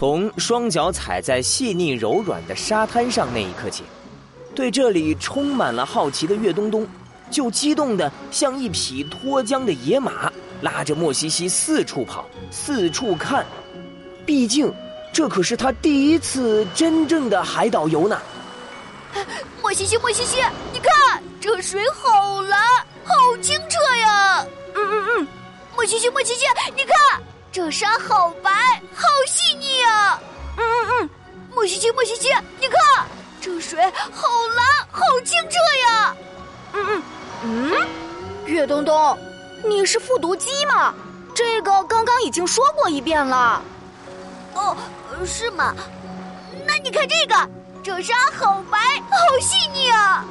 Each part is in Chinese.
从双脚踩在细腻柔软的沙滩上那一刻起，对这里充满了好奇的岳东东，就激动的像一匹脱缰的野马，拉着莫西西四处跑，四处看。毕竟，这可是他第一次真正的海岛游呢。莫西西，莫西西，你看这水好蓝，好清澈呀！嗯嗯嗯，莫西西，莫西西，你看。这沙好白，好细腻啊！嗯嗯嗯，莫西西，莫西西，你看这水好蓝，好清澈呀！嗯嗯嗯，岳东东，你是复读机吗？这个刚刚已经说过一遍了。哦，是吗？那你看这个，这沙好白，好细腻啊！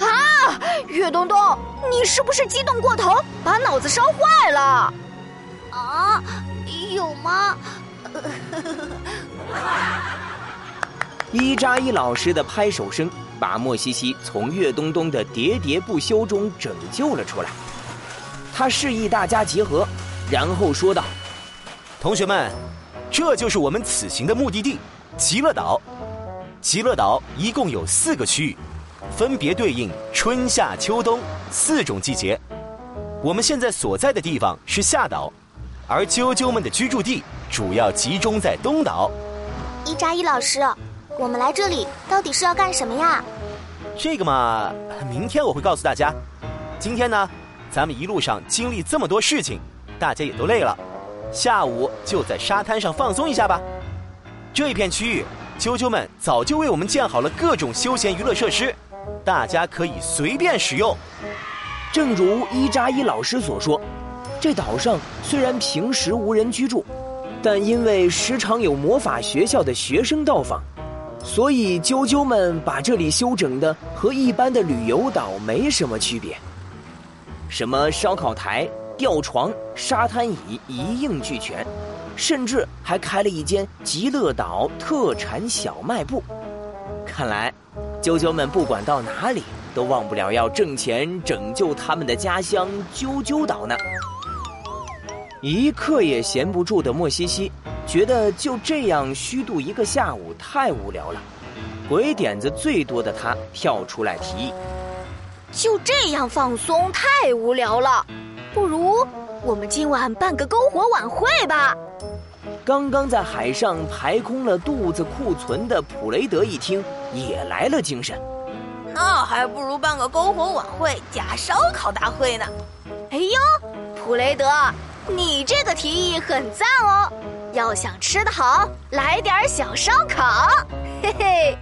啊，岳东东，你是不是激动过头，把脑子烧坏了？啊，有吗？一扎一老师的拍手声把莫西西从岳东东的喋喋不休中拯救了出来。他示意大家集合，然后说道：“同学们，这就是我们此行的目的地——极乐岛。极乐岛一共有四个区域，分别对应春夏秋冬四种季节。我们现在所在的地方是夏岛。”而啾啾们的居住地主要集中在东岛。伊扎伊老师，我们来这里到底是要干什么呀？这个嘛，明天我会告诉大家。今天呢，咱们一路上经历这么多事情，大家也都累了，下午就在沙滩上放松一下吧。这一片区域，啾啾们早就为我们建好了各种休闲娱乐设施，大家可以随便使用。正如伊扎伊老师所说。这岛上虽然平时无人居住，但因为时常有魔法学校的学生到访，所以啾啾们把这里修整的和一般的旅游岛没什么区别。什么烧烤台、吊床、沙滩椅一应俱全，甚至还开了一间极乐岛特产小卖部。看来，啾啾们不管到哪里都忘不了要挣钱拯救他们的家乡啾啾岛呢。一刻也闲不住的莫西西，觉得就这样虚度一个下午太无聊了。鬼点子最多的他跳出来提议：“就这样放松太无聊了，不如我们今晚办个篝火晚会吧。”刚刚在海上排空了肚子库存的普雷德一听，也来了精神：“那还不如办个篝火晚会加烧烤大会呢！”哎呦，普雷德。你这个提议很赞哦，要想吃得好，来点小烧烤。嘿嘿。